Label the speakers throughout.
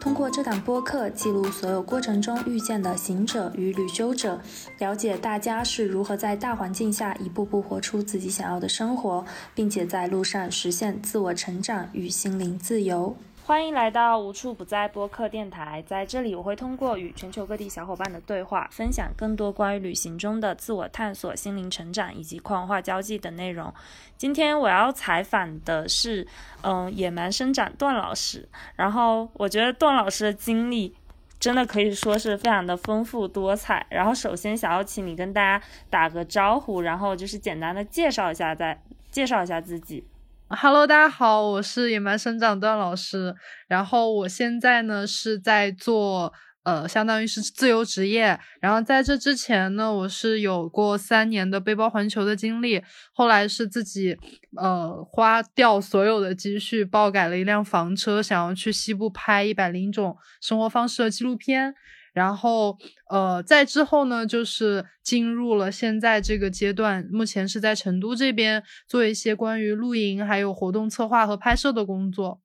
Speaker 1: 通过这档播客，记录所有过程中遇见的行者与旅修者，了解大家是如何在大环境下一步步活出自己想要的生活，并且在路上实现自我成长与心灵自由。欢迎来到无处不在播客电台，在这里我会通过与全球各地小伙伴的对话，分享更多关于旅行中的自我探索、心灵成长以及跨文化交际等内容。今天我要采访的是，嗯，野蛮生长段老师。然后我觉得段老师的经历真的可以说是非常的丰富多彩。然后首先想要请你跟大家打个招呼，然后就是简单的介绍一下，再介绍一下自己。
Speaker 2: Hello，大家好，我是野蛮生长段老师。然后我现在呢是在做呃，相当于是自由职业。然后在这之前呢，我是有过三年的背包环球的经历。后来是自己呃花掉所有的积蓄，爆改了一辆房车，想要去西部拍一百零种生活方式的纪录片。然后，呃，在之后呢，就是进入了现在这个阶段，目前是在成都这边做一些关于露营、还有活动策划和拍摄的工作。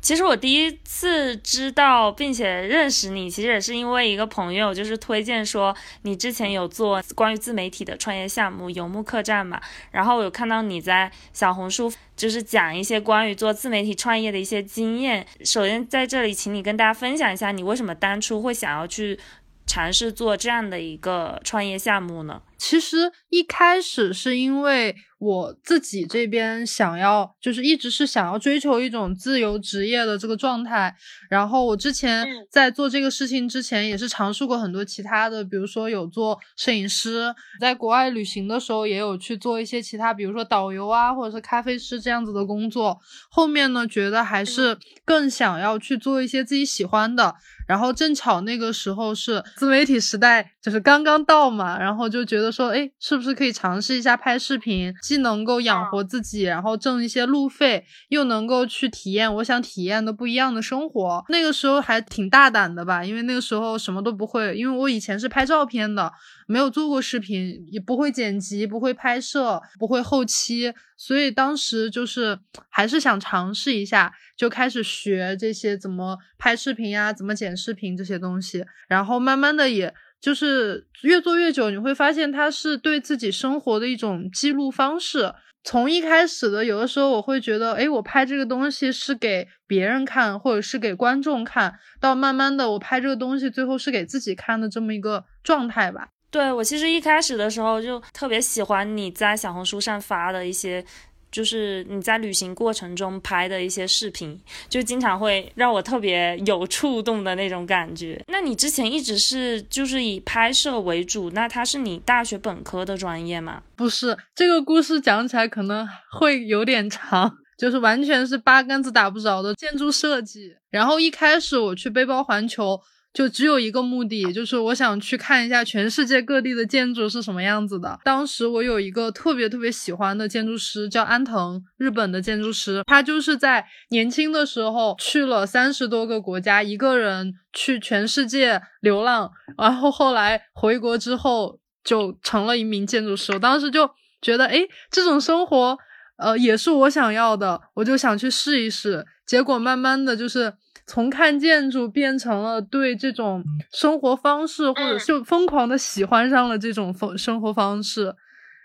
Speaker 1: 其实我第一次知道并且认识你，其实也是因为一个朋友就是推荐说你之前有做关于自媒体的创业项目游牧客栈嘛，然后我有看到你在小红书就是讲一些关于做自媒体创业的一些经验。首先在这里，请你跟大家分享一下你为什么当初会想要去尝试做这样的一个创业项目呢？
Speaker 2: 其实一开始是因为。我自己这边想要，就是一直是想要追求一种自由职业的这个状态。然后我之前在做这个事情之前，也是尝试过很多其他的，比如说有做摄影师，在国外旅行的时候也有去做一些其他，比如说导游啊，或者是咖啡师这样子的工作。后面呢，觉得还是更想要去做一些自己喜欢的。然后正巧那个时候是自媒体时代，就是刚刚到嘛，然后就觉得说，哎，是不是可以尝试一下拍视频？既能够养活自己，然后挣一些路费，又能够去体验我想体验的不一样的生活。那个时候还挺大胆的吧，因为那个时候什么都不会，因为我以前是拍照片的，没有做过视频，也不会剪辑，不会拍摄，不会后期，所以当时就是还是想尝试一下，就开始学这些怎么拍视频呀，怎么剪视频这些东西，然后慢慢的也。就是越做越久，你会发现它是对自己生活的一种记录方式。从一开始的，有的时候我会觉得，哎，我拍这个东西是给别人看，或者是给观众看到，慢慢的，我拍这个东西最后是给自己看的这么一个状态吧。
Speaker 1: 对我其实一开始的时候就特别喜欢你在小红书上发的一些。就是你在旅行过程中拍的一些视频，就经常会让我特别有触动的那种感觉。那你之前一直是就是以拍摄为主，那它是你大学本科的专业吗？
Speaker 2: 不是，这个故事讲起来可能会有点长，就是完全是八竿子打不着的建筑设计。然后一开始我去背包环球。就只有一个目的，就是我想去看一下全世界各地的建筑是什么样子的。当时我有一个特别特别喜欢的建筑师，叫安藤，日本的建筑师。他就是在年轻的时候去了三十多个国家，一个人去全世界流浪，然后后来回国之后就成了一名建筑师。我当时就觉得，哎，这种生活，呃，也是我想要的，我就想去试一试。结果慢慢的就是。从看建筑变成了对这种生活方式，或者就疯狂的喜欢上了这种风生活方式，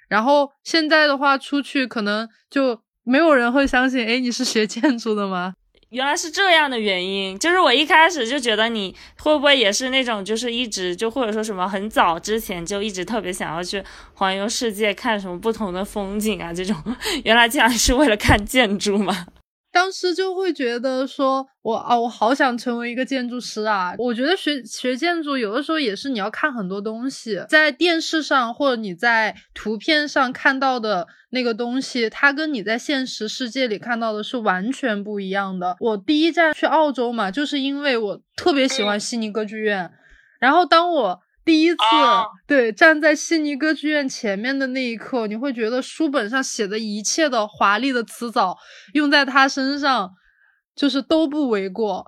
Speaker 2: 然后现在的话出去可能就没有人会相信，哎，你是学建筑的吗？
Speaker 1: 原来是这样的原因，就是我一开始就觉得你会不会也是那种，就是一直就或者说什么很早之前就一直特别想要去环游世界，看什么不同的风景啊，这种 原来竟然是为了看建筑吗？
Speaker 2: 当时就会觉得说，我啊，我好想成为一个建筑师啊！我觉得学学建筑有的时候也是你要看很多东西，在电视上或者你在图片上看到的那个东西，它跟你在现实世界里看到的是完全不一样的。我第一站去澳洲嘛，就是因为我特别喜欢悉尼歌剧院，然后当我。第一次对站在悉尼歌剧院前面的那一刻，你会觉得书本上写的一切的华丽的词藻用在他身上就是都不为过。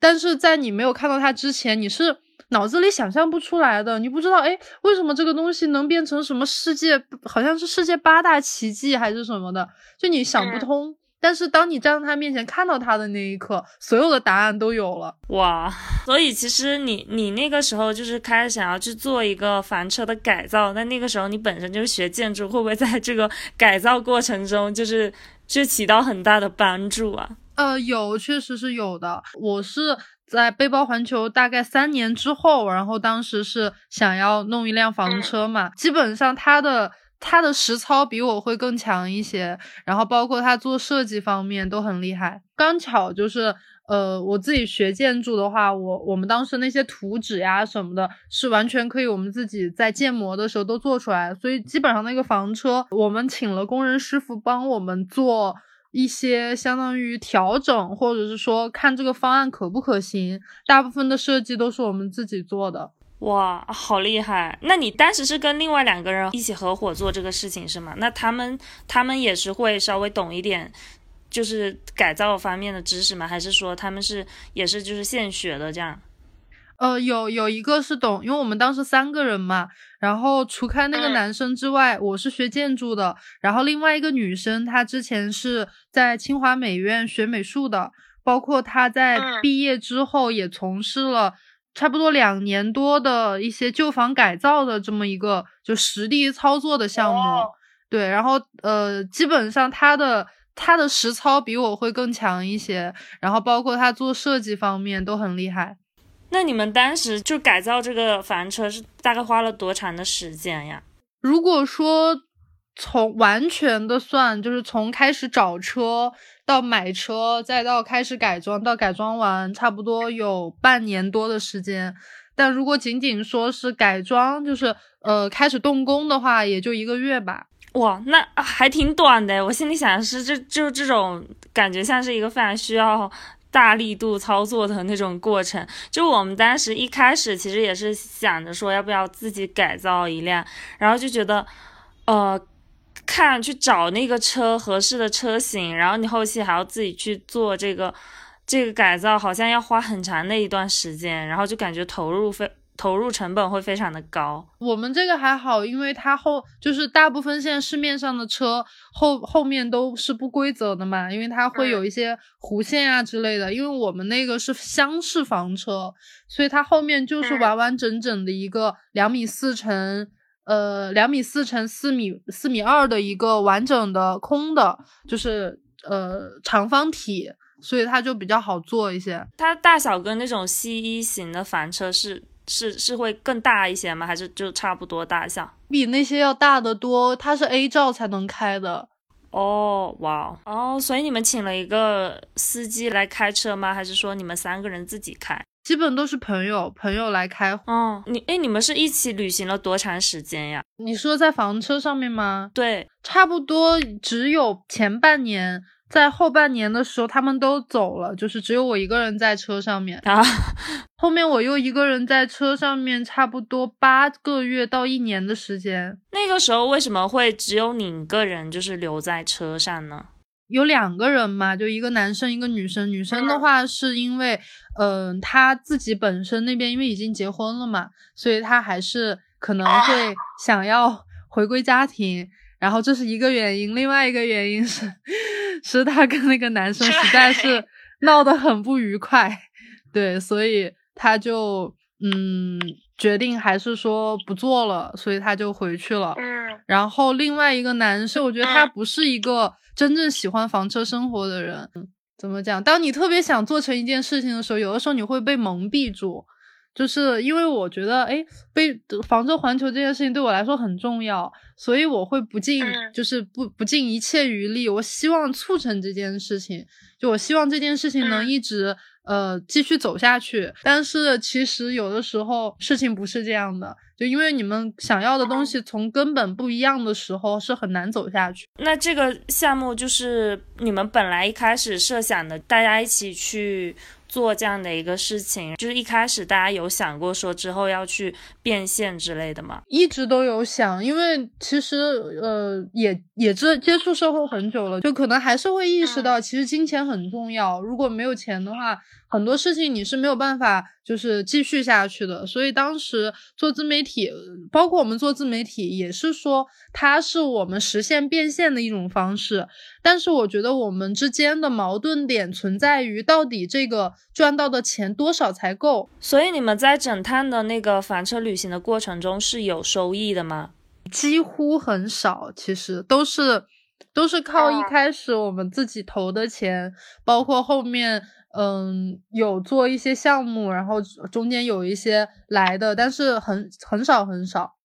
Speaker 2: 但是在你没有看到他之前，你是脑子里想象不出来的，你不知道哎，为什么这个东西能变成什么世界，好像是世界八大奇迹还是什么的，就你想不通。但是当你站在他面前看到他的那一刻，所有的答案都有了
Speaker 1: 哇！所以其实你你那个时候就是开始想要去做一个房车的改造，那那个时候你本身就是学建筑，会不会在这个改造过程中就是就起到很大的帮助啊？
Speaker 2: 呃，有，确实是有的。我是在背包环球大概三年之后，然后当时是想要弄一辆房车嘛，基本上它的。他的实操比我会更强一些，然后包括他做设计方面都很厉害。刚巧就是，呃，我自己学建筑的话，我我们当时那些图纸呀什么的，是完全可以我们自己在建模的时候都做出来。所以基本上那个房车，我们请了工人师傅帮我们做一些相当于调整，或者是说看这个方案可不可行。大部分的设计都是我们自己做的。
Speaker 1: 哇，好厉害！那你当时是跟另外两个人一起合伙做这个事情是吗？那他们他们也是会稍微懂一点，就是改造方面的知识吗？还是说他们是也是就是现学的这样？
Speaker 2: 呃，有有一个是懂，因为我们当时三个人嘛，然后除开那个男生之外，我是学建筑的，然后另外一个女生她之前是在清华美院学美术的，包括她在毕业之后也从事了。差不多两年多的一些旧房改造的这么一个就实地操作的项目，对，然后呃，基本上他的他的实操比我会更强一些，然后包括他做设计方面都很厉害。
Speaker 1: 那你们当时就改造这个房车是大概花了多长的时间呀？
Speaker 2: 如果说从完全的算，就是从开始找车。到买车，再到开始改装，到改装完，差不多有半年多的时间。但如果仅仅说是改装，就是呃开始动工的话，也就一个月吧。
Speaker 1: 哇，那还挺短的。我心里想的是，这就这种感觉像是一个非常需要大力度操作的那种过程。就我们当时一开始其实也是想着说，要不要自己改造一辆，然后就觉得，呃。看去找那个车合适的车型，然后你后期还要自己去做这个这个改造，好像要花很长的一段时间，然后就感觉投入非投入成本会非常的高。
Speaker 2: 我们这个还好，因为它后就是大部分现在市面上的车后后面都是不规则的嘛，因为它会有一些弧线啊之类的。因为我们那个是厢式房车，所以它后面就是完完整整的一个两米四乘。呃，两米四乘四米四米二的一个完整的空的，就是呃长方体，所以它就比较好做一些。
Speaker 1: 它大小跟那种 C 一型的房车是是是会更大一些吗？还是就差不多大小？
Speaker 2: 比那些要大得多。它是 A 照才能开的。
Speaker 1: 哦，哇哦，所以你们请了一个司机来开车吗？还是说你们三个人自己开？
Speaker 2: 基本都是朋友，朋友来开。
Speaker 1: 哦，你哎，你们是一起旅行了多长时间呀？
Speaker 2: 你说在房车上面吗？
Speaker 1: 对，
Speaker 2: 差不多只有前半年，在后半年的时候他们都走了，就是只有我一个人在车上面
Speaker 1: 啊。
Speaker 2: 后面我又一个人在车上面，差不多八个月到一年的时间。
Speaker 1: 那个时候为什么会只有你一个人就是留在车上呢？
Speaker 2: 有两个人嘛，就一个男生一个女生。女生的话是因为，嗯，她自己本身那边因为已经结婚了嘛，所以她还是可能会想要回归家庭。然后这是一个原因，另外一个原因是，是她跟那个男生实在 是闹得很不愉快，对，所以她就嗯决定还是说不做了，所以他就回去了。然后另外一个男生，我觉得他不是一个。真正喜欢房车生活的人，怎么讲？当你特别想做成一件事情的时候，有的时候你会被蒙蔽住，就是因为我觉得，哎，被房车环球这件事情对我来说很重要，所以我会不尽，就是不不尽一切余力，我希望促成这件事情，就我希望这件事情能一直。呃，继续走下去，但是其实有的时候事情不是这样的，就因为你们想要的东西从根本不一样的时候，是很难走下去。
Speaker 1: 那这个项目就是你们本来一开始设想的，大家一起去做这样的一个事情？就是一开始大家有想过说之后要去变现之类的吗？
Speaker 2: 一直都有想，因为其实呃也也接接触社会很久了，就可能还是会意识到，其实金钱很重要。如果没有钱的话，很多事情你是没有办法就是继续下去的。所以当时做自媒体，包括我们做自媒体，也是说它是我们实现变现的一种方式。但是我觉得我们之间的矛盾点存在于，到底这个赚到的钱多少才够？
Speaker 1: 所以你们在整趟的那个房车旅行的过程中是有收益的吗？
Speaker 2: 几乎很少，其实都是都是靠一开始我们自己投的钱，包括后面嗯有做一些项目，然后中间有一些来的，但是很很少很少。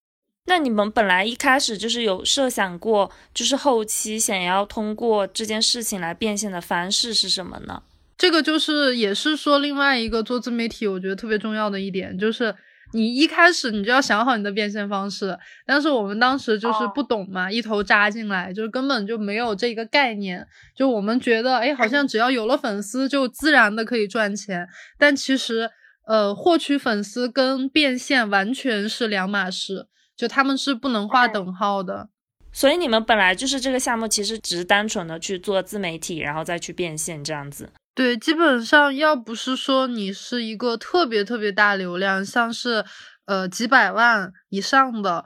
Speaker 1: 那你们本来一开始就是有设想过，就是后期想要通过这件事情来变现的方式是什么呢？
Speaker 2: 这个就是也是说另外一个做自媒体，我觉得特别重要的一点，就是你一开始你就要想好你的变现方式。但是我们当时就是不懂嘛，一头扎进来，就是根本就没有这个概念。就我们觉得，哎，好像只要有了粉丝，就自然的可以赚钱。但其实，呃，获取粉丝跟变现完全是两码事。就他们是不能划等号的，
Speaker 1: 所以你们本来就是这个项目，其实只是单纯的去做自媒体，然后再去变现这样子。
Speaker 2: 对，基本上要不是说你是一个特别特别大流量，像是呃几百万以上的，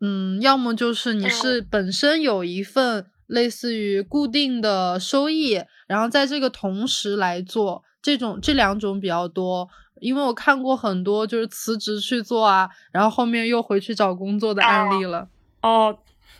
Speaker 2: 嗯，要么就是你是本身有一份类似于固定的收益，然后在这个同时来做这种这两种比较多。因为我看过很多就是辞职去做啊，然后后面又回去找工作的案例了。
Speaker 1: 哦，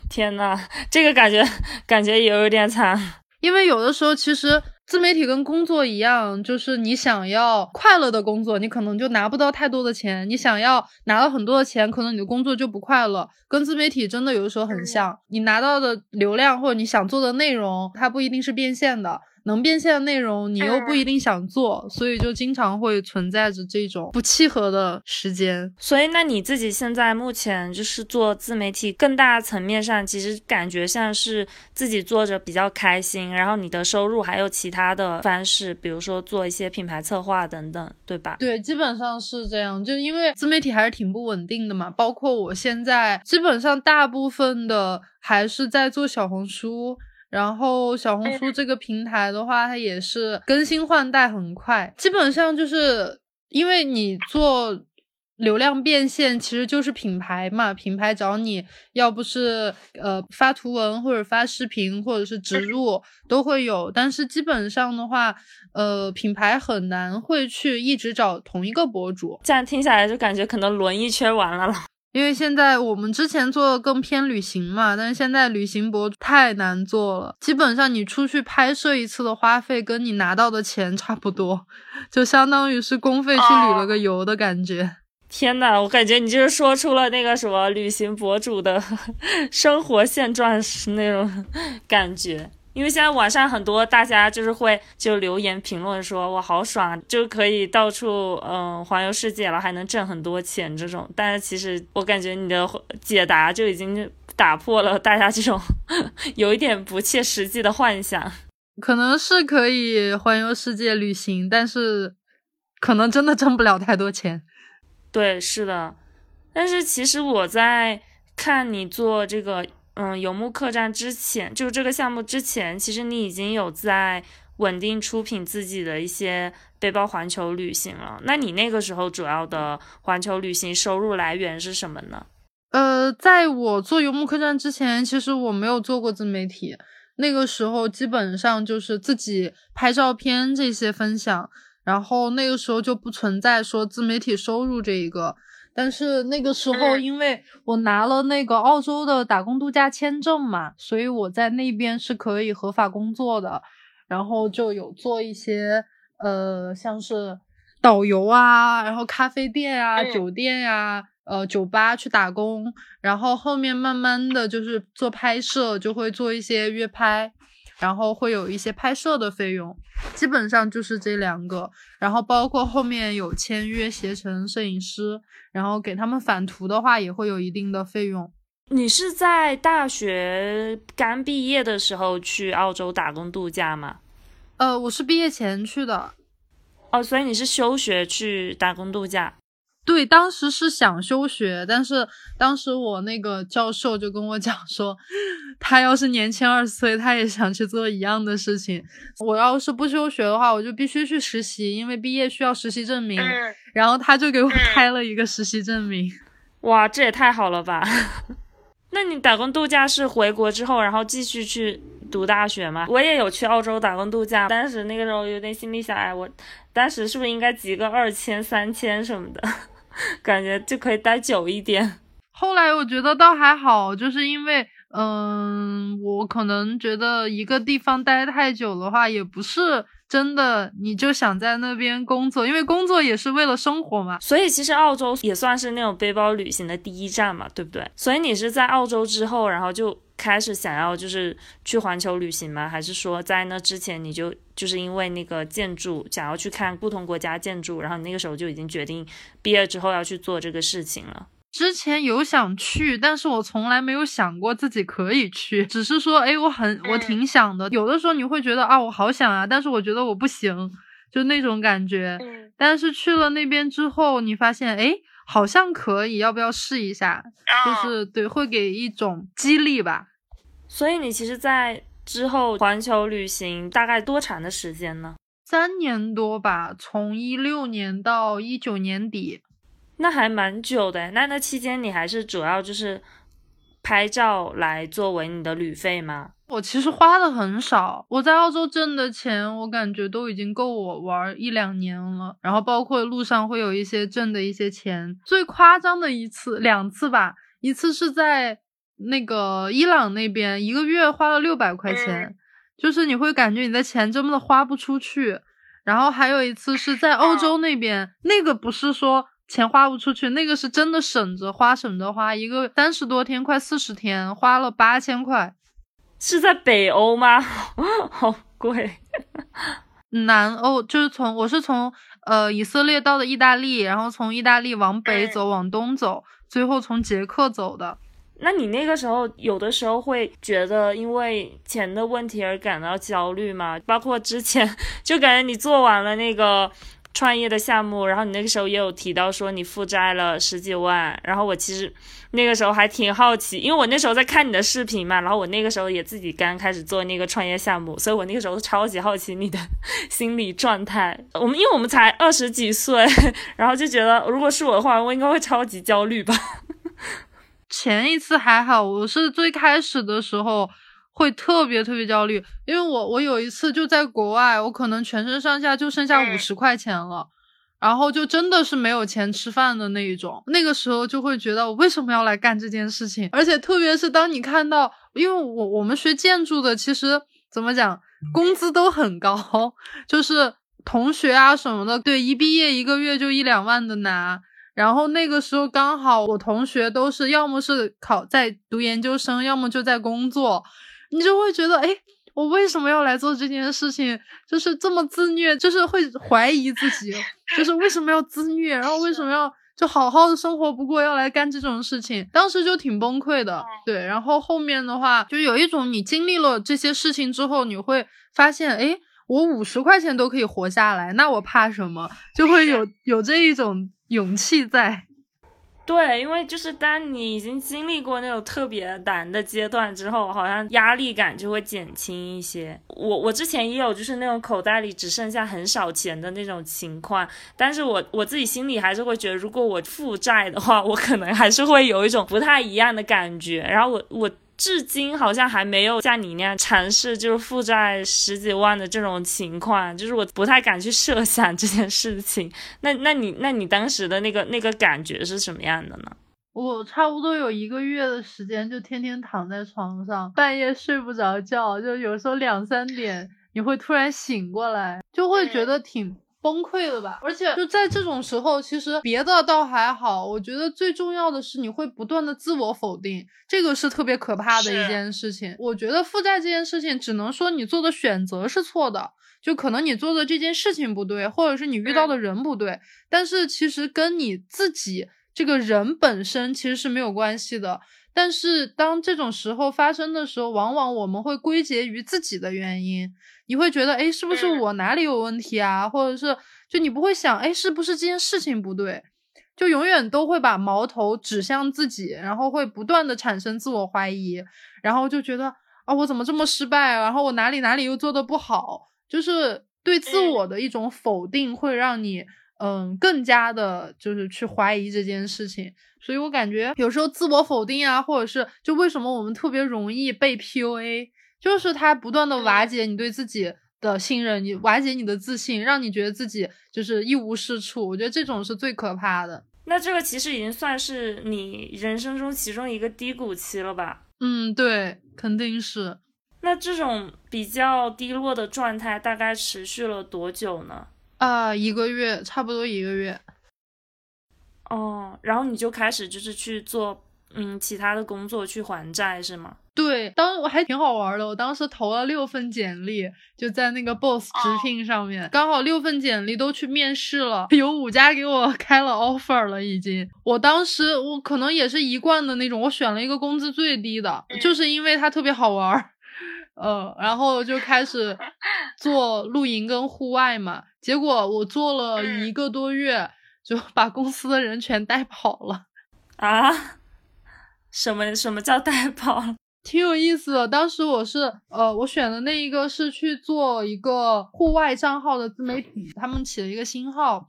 Speaker 1: 天呐，这个感觉感觉也有点惨。
Speaker 2: 因为有的时候其实自媒体跟工作一样，就是你想要快乐的工作，你可能就拿不到太多的钱；你想要拿到很多的钱，可能你的工作就不快乐。跟自媒体真的有的时候很像，你拿到的流量或者你想做的内容，它不一定是变现的。能变现的内容，你又不一定想做，所以就经常会存在着这种不契合的时间。
Speaker 1: 所以，那你自己现在目前就是做自媒体，更大层面上，其实感觉像是自己做着比较开心，然后你的收入还有其他的方式，比如说做一些品牌策划等等，对吧？
Speaker 2: 对，基本上是这样。就因为自媒体还是挺不稳定的嘛，包括我现在，基本上大部分的还是在做小红书。然后小红书这个平台的话，它也是更新换代很快，基本上就是因为你做流量变现，其实就是品牌嘛，品牌找你要不是呃发图文或者发视频或者是植入都会有，但是基本上的话，呃品牌很难会去一直找同一个博主，
Speaker 1: 这样听下来就感觉可能轮一圈完了了。
Speaker 2: 因为现在我们之前做的更偏旅行嘛，但是现在旅行博主太难做了，基本上你出去拍摄一次的花费跟你拿到的钱差不多，就相当于是公费去旅了个游的感觉。
Speaker 1: 天呐，我感觉你就是说出了那个什么旅行博主的 生活现状那种 感觉。因为现在网上很多大家就是会就留言评论说哇好爽，就可以到处嗯环游世界了，还能挣很多钱这种。但是其实我感觉你的解答就已经打破了大家这种 有一点不切实际的幻想。
Speaker 2: 可能是可以环游世界旅行，但是可能真的挣不了太多钱。
Speaker 1: 对，是的。但是其实我在看你做这个。嗯，游牧客栈之前，就这个项目之前，其实你已经有在稳定出品自己的一些背包环球旅行了。那你那个时候主要的环球旅行收入来源是什么呢？
Speaker 2: 呃，在我做游牧客栈之前，其实我没有做过自媒体，那个时候基本上就是自己拍照片这些分享，然后那个时候就不存在说自媒体收入这一个。但是那个时候，因为我拿了那个澳洲的打工度假签证嘛，所以我在那边是可以合法工作的，然后就有做一些呃，像是导游啊，然后咖啡店啊、酒店呀、呃酒吧去打工，然后后面慢慢的就是做拍摄，就会做一些约拍。然后会有一些拍摄的费用，基本上就是这两个。然后包括后面有签约携程摄影师，然后给他们返图的话，也会有一定的费用。
Speaker 1: 你是在大学刚毕业的时候去澳洲打工度假吗？
Speaker 2: 呃，我是毕业前去的。
Speaker 1: 哦，所以你是休学去打工度假？
Speaker 2: 对，当时是想休学，但是当时我那个教授就跟我讲说，他要是年轻二十岁，他也想去做一样的事情。我要是不休学的话，我就必须去实习，因为毕业需要实习证明。然后他就给我开了一个实习证明。
Speaker 1: 哇，这也太好了吧！那你打工度假是回国之后，然后继续去读大学吗？我也有去澳洲打工度假，当时那个时候有点心里想，哎，我当时是不是应该集个二千、三千什么的，感觉就可以待久一点。
Speaker 2: 后来我觉得倒还好，就是因为，嗯，我可能觉得一个地方待太久的话，也不是。真的，你就想在那边工作，因为工作也是为了生活嘛。
Speaker 1: 所以其实澳洲也算是那种背包旅行的第一站嘛，对不对？所以你是在澳洲之后，然后就开始想要就是去环球旅行吗？还是说在那之前你就就是因为那个建筑想要去看不同国家建筑，然后你那个时候就已经决定毕业之后要去做这个事情了？
Speaker 2: 之前有想去，但是我从来没有想过自己可以去，只是说，哎，我很，我挺想的。有的时候你会觉得啊，我好想啊，但是我觉得我不行，就那种感觉。但是去了那边之后，你发现，哎，好像可以，要不要试一下？就是对，会给一种激励吧。
Speaker 1: 所以你其实，在之后环球旅行大概多长的时间呢？
Speaker 2: 三年多吧，从一六年到一九年底。
Speaker 1: 那还蛮久的，那那期间你还是主要就是拍照来作为你的旅费吗？
Speaker 2: 我其实花的很少，我在澳洲挣的钱，我感觉都已经够我玩一两年了。然后包括路上会有一些挣的一些钱，最夸张的一次两次吧，一次是在那个伊朗那边，一个月花了六百块钱，就是你会感觉你的钱真的花不出去。然后还有一次是在欧洲那边，那个不是说。钱花不出去，那个是真的省着花，省着花，一个三十多天，快四十天，花了八千块，
Speaker 1: 是在北欧吗？好贵。
Speaker 2: 南欧就是从我是从呃以色列到的意大利，然后从意大利往北走，往东走，最后从捷克走的。
Speaker 1: 那你那个时候有的时候会觉得因为钱的问题而感到焦虑吗？包括之前 就感觉你做完了那个。创业的项目，然后你那个时候也有提到说你负债了十几万，然后我其实那个时候还挺好奇，因为我那时候在看你的视频嘛，然后我那个时候也自己刚开始做那个创业项目，所以我那个时候超级好奇你的心理状态。我们因为我们才二十几岁，然后就觉得如果是我的话，我应该会超级焦虑吧。
Speaker 2: 前一次还好，我是最开始的时候。会特别特别焦虑，因为我我有一次就在国外，我可能全身上下就剩下五十块钱了，然后就真的是没有钱吃饭的那一种。那个时候就会觉得我为什么要来干这件事情？而且特别是当你看到，因为我我们学建筑的，其实怎么讲，工资都很高，就是同学啊什么的，对，一毕业一个月就一两万的拿。然后那个时候刚好我同学都是要么是考在读研究生，要么就在工作。你就会觉得，哎，我为什么要来做这件事情？就是这么自虐，就是会怀疑自己，就是为什么要自虐？然后为什么要就好好的生活不过，要来干这种事情？当时就挺崩溃的，对。然后后面的话，就有一种你经历了这些事情之后，你会发现，哎，我五十块钱都可以活下来，那我怕什么？就会有有这一种勇气在。
Speaker 1: 对，因为就是当你已经经历过那种特别难的阶段之后，好像压力感就会减轻一些。我我之前也有就是那种口袋里只剩下很少钱的那种情况，但是我我自己心里还是会觉得，如果我负债的话，我可能还是会有一种不太一样的感觉。然后我我。至今好像还没有像你那样尝试，就是负债十几万的这种情况，就是我不太敢去设想这件事情。那那你那你当时的那个那个感觉是什么样的呢？
Speaker 2: 我差不多有一个月的时间，就天天躺在床上，半夜睡不着觉，就有时候两三点你会突然醒过来，就会觉得挺。崩溃了吧？而且就在这种时候，其实别的倒还好。我觉得最重要的是你会不断的自我否定，这个是特别可怕的一件事情。我觉得负债这件事情，只能说你做的选择是错的，就可能你做的这件事情不对，或者是你遇到的人不对。但是其实跟你自己这个人本身其实是没有关系的。但是当这种时候发生的时候，往往我们会归结于自己的原因。你会觉得，哎，是不是我哪里有问题啊？或者是就你不会想，哎，是不是这件事情不对？就永远都会把矛头指向自己，然后会不断的产生自我怀疑，然后就觉得啊，我怎么这么失败？然后我哪里哪里又做的不好？就是对自我的一种否定，会让你嗯更加的，就是去怀疑这件事情。所以我感觉有时候自我否定啊，或者是就为什么我们特别容易被 PUA，就是他不断的瓦解你对自己。的信任你瓦解你的自信，让你觉得自己就是一无是处。我觉得这种是最可怕的。
Speaker 1: 那这个其实已经算是你人生中其中一个低谷期了吧？
Speaker 2: 嗯，对，肯定是。
Speaker 1: 那这种比较低落的状态大概持续了多久呢？
Speaker 2: 啊，一个月，差不多一个月。
Speaker 1: 哦，然后你就开始就是去做。嗯，其他的工作去还债是吗？
Speaker 2: 对，当我还挺好玩的。我当时投了六份简历，就在那个 Boss 直聘上面，刚好六份简历都去面试了，有五家给我 开了 offer 了，已经。我当时我可能也是一贯的那种，我选了一个工资最低的，就是因为它特别好玩，呃，然后就开始 做露营跟户外嘛。结果我做了一个多月，就把公司的人全带跑了
Speaker 1: 啊。什么什么叫带跑？
Speaker 2: 挺有意思的。当时我是呃，我选的那一个是去做一个户外账号的自媒体，他们起了一个新号，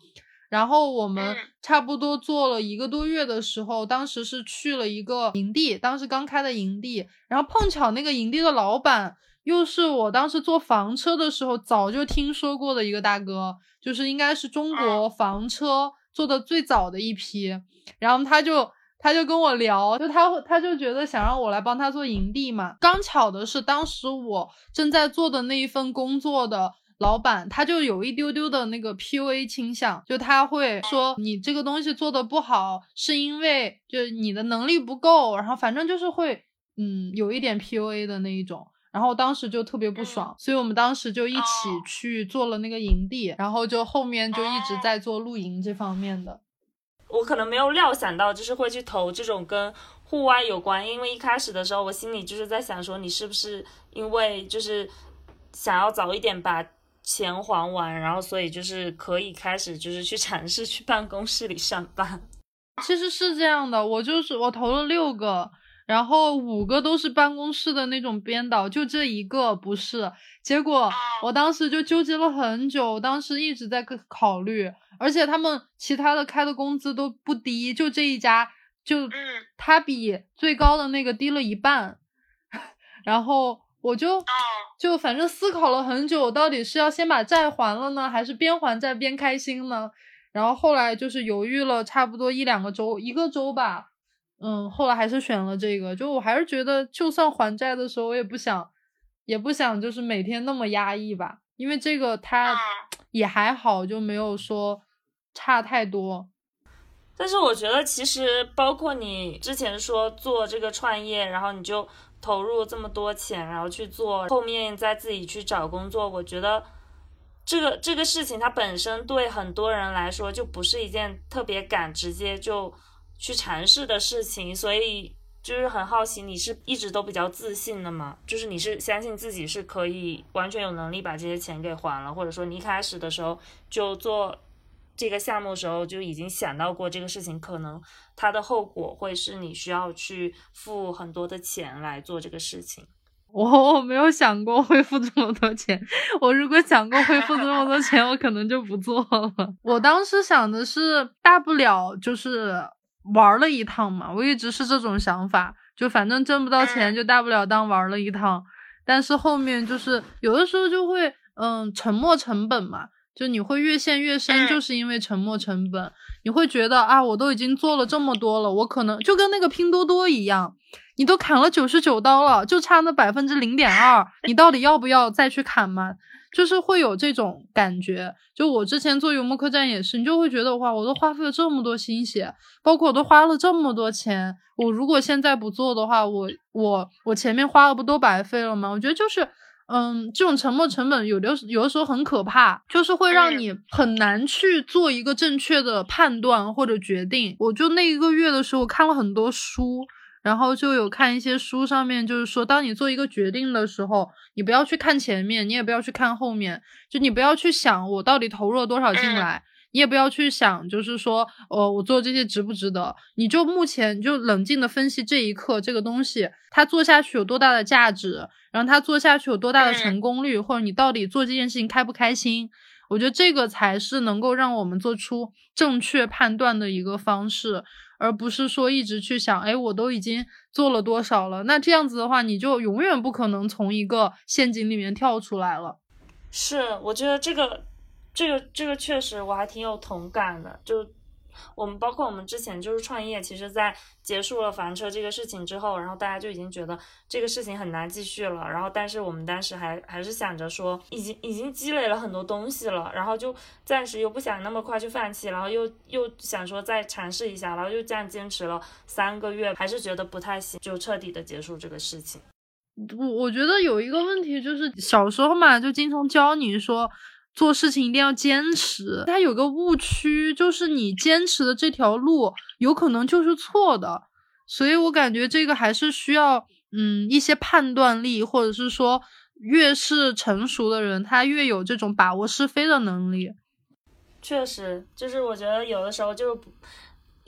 Speaker 2: 然后我们差不多做了一个多月的时候，当时是去了一个营地，当时刚开的营地，然后碰巧那个营地的老板又是我当时做房车的时候早就听说过的一个大哥，就是应该是中国房车做的最早的一批，然后他就。他就跟我聊，就他他就觉得想让我来帮他做营地嘛。刚巧的是，当时我正在做的那一份工作的老板，他就有一丢丢的那个 PUA 倾向，就他会说你这个东西做的不好，是因为就你的能力不够，然后反正就是会嗯有一点 PUA 的那一种。然后当时就特别不爽，所以我们当时就一起去做了那个营地，然后就后面就一直在做露营这方面的。
Speaker 1: 我可能没有料想到，就是会去投这种跟户外有关，因为一开始的时候，我心里就是在想说，你是不是因为就是想要早一点把钱还完，然后所以就是可以开始就是去尝试去办公室里上班。
Speaker 2: 其实是这样的，我就是我投了六个。然后五个都是办公室的那种编导，就这一个不是。结果我当时就纠结了很久，当时一直在考虑，而且他们其他的开的工资都不低，就这一家就他比最高的那个低了一半。然后我就就反正思考了很久，到底是要先把债还了呢，还是边还债边开心呢？然后后来就是犹豫了差不多一两个周，一个周吧。嗯，后来还是选了这个，就我还是觉得，就算还债的时候，我也不想，也不想就是每天那么压抑吧，因为这个它也还好，就没有说差太多。
Speaker 1: 但是我觉得，其实包括你之前说做这个创业，然后你就投入这么多钱，然后去做，后面再自己去找工作，我觉得这个这个事情它本身对很多人来说就不是一件特别敢直接就。去尝试的事情，所以就是很好奇，你是一直都比较自信的吗？就是你是相信自己是可以完全有能力把这些钱给还了，或者说你一开始的时候就做这个项目的时候就已经想到过这个事情，可能它的后果会是你需要去付很多的钱来做这个事情。
Speaker 2: 我 我没有想过会付这么多钱，我如果想过会付这么多钱，我可能就不做了。我当时想的是，大不了就是。玩了一趟嘛，我一直是这种想法，就反正挣不到钱，就大不了当玩了一趟。但是后面就是有的时候就会，嗯，沉没成本嘛，就你会越陷越深，就是因为沉没成本。你会觉得啊，我都已经做了这么多了，我可能就跟那个拼多多一样，你都砍了九十九刀了，就差那百分之零点二，你到底要不要再去砍嘛？就是会有这种感觉，就我之前做游牧客栈也是，你就会觉得哇，我都花费了这么多心血，包括我都花了这么多钱，我如果现在不做的话，我我我前面花了不都白费了吗？我觉得就是，嗯，这种沉没成本有的有的时候很可怕，就是会让你很难去做一个正确的判断或者决定。我就那一个月的时候看了很多书。然后就有看一些书，上面就是说，当你做一个决定的时候，你不要去看前面，你也不要去看后面，就你不要去想我到底投入了多少进来，你也不要去想，就是说，呃，我做这些值不值得，你就目前就冷静的分析这一刻这个东西，它做下去有多大的价值，然后它做下去有多大的成功率，或者你到底做这件事情开不开心。我觉得这个才是能够让我们做出正确判断的一个方式，而不是说一直去想，哎，我都已经做了多少了？那这样子的话，你就永远不可能从一个陷阱里面跳出来了。
Speaker 1: 是，我觉得这个，这个，这个确实我还挺有同感的，就。我们包括我们之前就是创业，其实，在结束了房车这个事情之后，然后大家就已经觉得这个事情很难继续了。然后，但是我们当时还还是想着说，已经已经积累了很多东西了，然后就暂时又不想那么快就放弃，然后又又想说再尝试一下，然后又这样坚持了三个月，还是觉得不太行，就彻底的结束这个事情。
Speaker 2: 我我觉得有一个问题就是小时候嘛，就经常教你说。做事情一定要坚持，它有个误区，就是你坚持的这条路有可能就是错的，所以我感觉这个还是需要，嗯，一些判断力，或者是说，越是成熟的人，他越有这种把握是非的能力。
Speaker 1: 确实，就是我觉得有的时候就。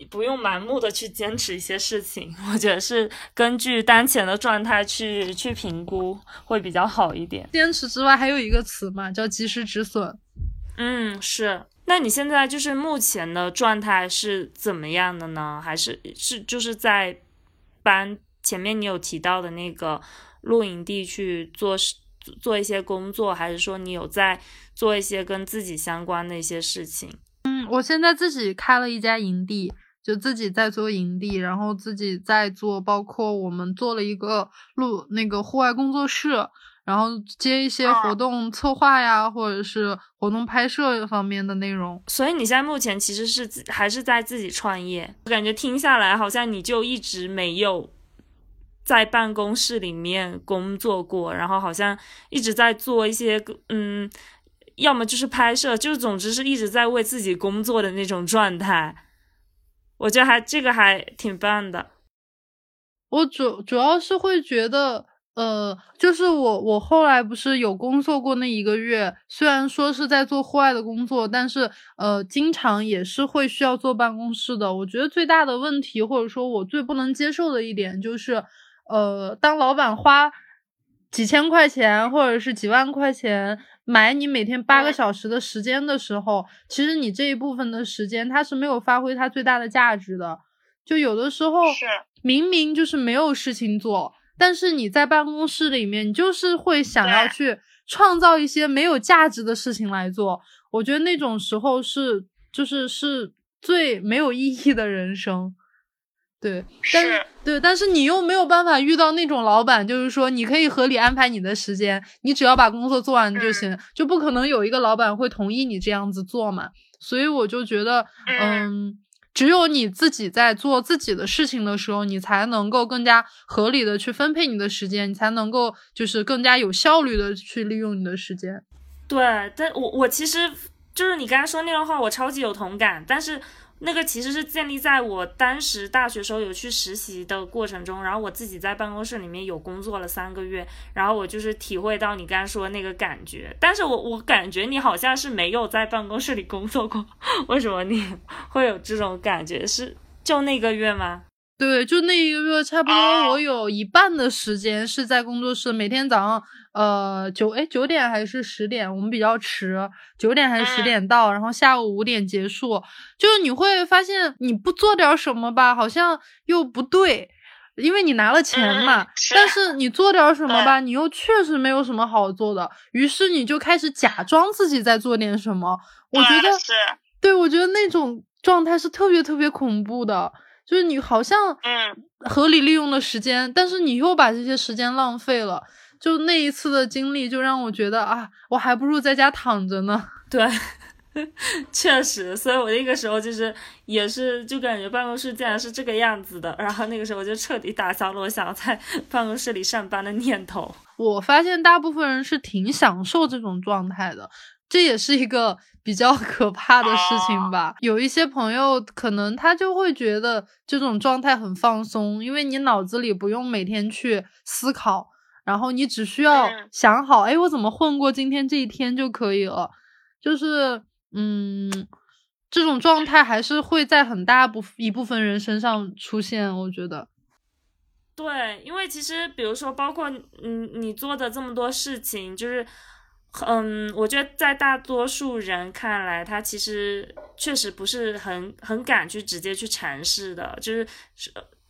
Speaker 1: 不用盲目的去坚持一些事情，我觉得是根据当前的状态去去评估会比较好一点。
Speaker 2: 坚持之外还有一个词嘛，叫及时止损。
Speaker 1: 嗯，是。那你现在就是目前的状态是怎么样的呢？还是是就是在帮前面你有提到的那个露营地去做做一些工作，还是说你有在做一些跟自己相关的一些事情？
Speaker 2: 嗯，我现在自己开了一家营地。就自己在做营地，然后自己在做，包括我们做了一个录那个户外工作室，然后接一些活动策划呀，或者是活动拍摄方面的内容。
Speaker 1: 所以你现在目前其实是还是在自己创业，我感觉听下来好像你就一直没有在办公室里面工作过，然后好像一直在做一些嗯，要么就是拍摄，就是总之是一直在为自己工作的那种状态。我觉得还这个还挺棒的。
Speaker 2: 我主主要是会觉得，呃，就是我我后来不是有工作过那一个月，虽然说是在做户外的工作，但是呃，经常也是会需要坐办公室的。我觉得最大的问题，或者说我最不能接受的一点，就是，呃，当老板花几千块钱或者是几万块钱。买你每天八个小时的时间的时候，其实你这一部分的时间它是没有发挥它最大的价值的。就有的时候，明明就是没有事情做，但是你在办公室里面，你就是会想要去创造一些没有价值的事情来做。我觉得那种时候是，就是是最没有意义的人生。对，但是对，但是你又没有办法遇到那种老板，就是说你可以合理安排你的时间，你只要把工作做完就行，就不可能有一个老板会同意你这样子做嘛。所以我就觉得，嗯，只有你自己在做自己的事情的时候，你才能够更加合理的去分配你的时间，你才能够就是更加有效率的去利用你的时间。
Speaker 1: 对，但我我其实就是你刚才说那段话，我超级有同感，但是。那个其实是建立在我当时大学时候有去实习的过程中，然后我自己在办公室里面有工作了三个月，然后我就是体会到你刚刚说那个感觉，但是我我感觉你好像是没有在办公室里工作过，为什么你 会有这种感觉？是就那个月吗？
Speaker 2: 对，就那一个月，差不多我有一半的时间是在工作室，每天早上，呃，九哎九点还是十点，我们比较迟，九点还是十点到，然后下午五点结束。就是你会发现，你不做点什么吧，好像又不对，因为你拿了钱嘛。但是你做点什么吧，你又确实没有什么好做的，于是你就开始假装自己在做点什么。我觉得，对，我觉得那种状态是特别特别恐怖的。就是你好像嗯合理利用了时间，但是你又把这些时间浪费了。就那一次的经历，就让我觉得啊，我还不如在家躺着呢。
Speaker 1: 对，确实，所以我那个时候就是也是就感觉办公室竟然是这个样子的，然后那个时候就彻底打消了我想要在 办公室里上班的念头。
Speaker 2: 我发现大部分人是挺享受这种状态的。这也是一个比较可怕的事情吧。有一些朋友可能他就会觉得这种状态很放松，因为你脑子里不用每天去思考，然后你只需要想好，哎，我怎么混过今天这一天就可以了。就是，嗯，这种状态还是会在很大部一部分人身上出现，我觉得。
Speaker 1: 对，因为其实比如说，包括嗯，你做的这么多事情，就是，嗯，我觉得在大多数人看来，他其实确实不是很很敢去直接去尝试的，就是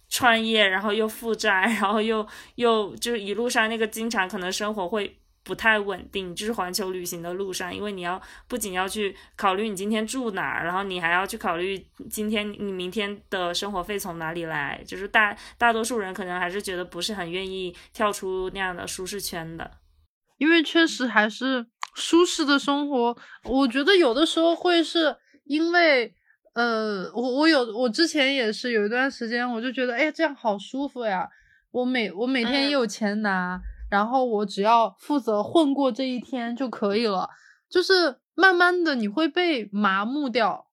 Speaker 1: 创业，然后又负债，然后又又就是一路上那个经常可能生活会。不太稳定，就是环球旅行的路上，因为你要不仅要去考虑你今天住哪儿，然后你还要去考虑今天你明天的生活费从哪里来，就是大大多数人可能还是觉得不是很愿意跳出那样的舒适圈的，
Speaker 2: 因为确实还是舒适的生活，我觉得有的时候会是因为，呃，我我有我之前也是有一段时间，我就觉得哎这样好舒服呀，我每我每天也有钱拿。然后我只要负责混过这一天就可以了，就是慢慢的你会被麻木掉。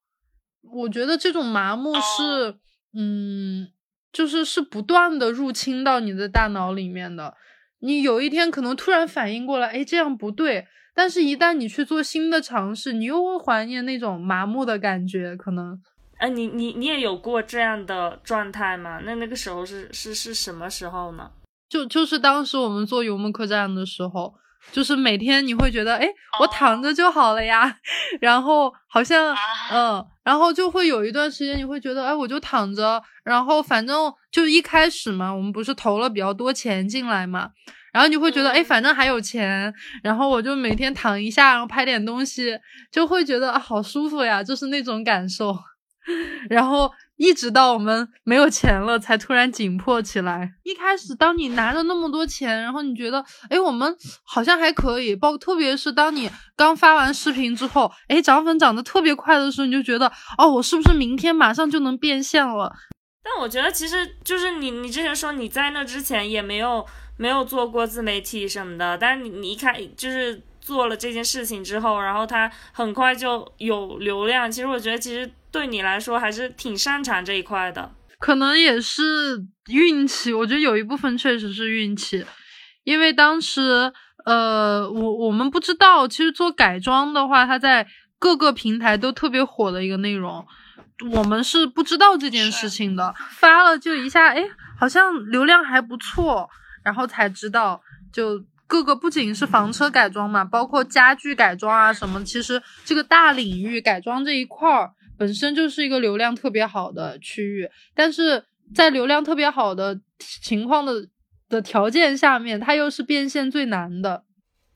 Speaker 2: 我觉得这种麻木是，嗯，就是是不断的入侵到你的大脑里面的。你有一天可能突然反应过来，哎，这样不对。但是，一旦你去做新的尝试，你又会怀念那种麻木的感觉。可能，
Speaker 1: 哎，你你你也有过这样的状态吗？那那个时候是是是什么时候呢？
Speaker 2: 就就是当时我们做游牧客栈的时候，就是每天你会觉得，哎，我躺着就好了呀，然后好像，嗯，然后就会有一段时间你会觉得，哎，我就躺着，然后反正就一开始嘛，我们不是投了比较多钱进来嘛，然后你会觉得，哎，反正还有钱，然后我就每天躺一下，然后拍点东西，就会觉得啊，好舒服呀，就是那种感受，然后。一直到我们没有钱了，才突然紧迫起来。一开始，当你拿着那么多钱，然后你觉得，哎，我们好像还可以。包，特别是当你刚发完视频之后，哎，涨粉涨得特别快的时候，你就觉得，哦，我是不是明天马上就能变现了？
Speaker 1: 但我觉得，其实就是你，你之前说你在那之前也没有没有做过自媒体什么的，但是你你一开就是做了这件事情之后，然后它很快就有流量。其实我觉得，其实。对你来说还是挺擅长这一块的，
Speaker 2: 可能也是运气。我觉得有一部分确实是运气，因为当时，呃，我我们不知道，其实做改装的话，它在各个平台都特别火的一个内容，我们是不知道这件事情的。发了就一下，哎，好像流量还不错，然后才知道，就各个不仅是房车改装嘛，包括家具改装啊什么，其实这个大领域改装这一块儿。本身就是一个流量特别好的区域，但是在流量特别好的情况的的条件下面，它又是变现最难的。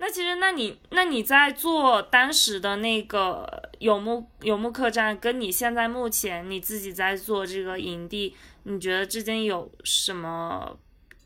Speaker 1: 那其实，那你那你在做当时的那个游牧游牧客栈，跟你现在目前你自己在做这个营地，你觉得之间有什么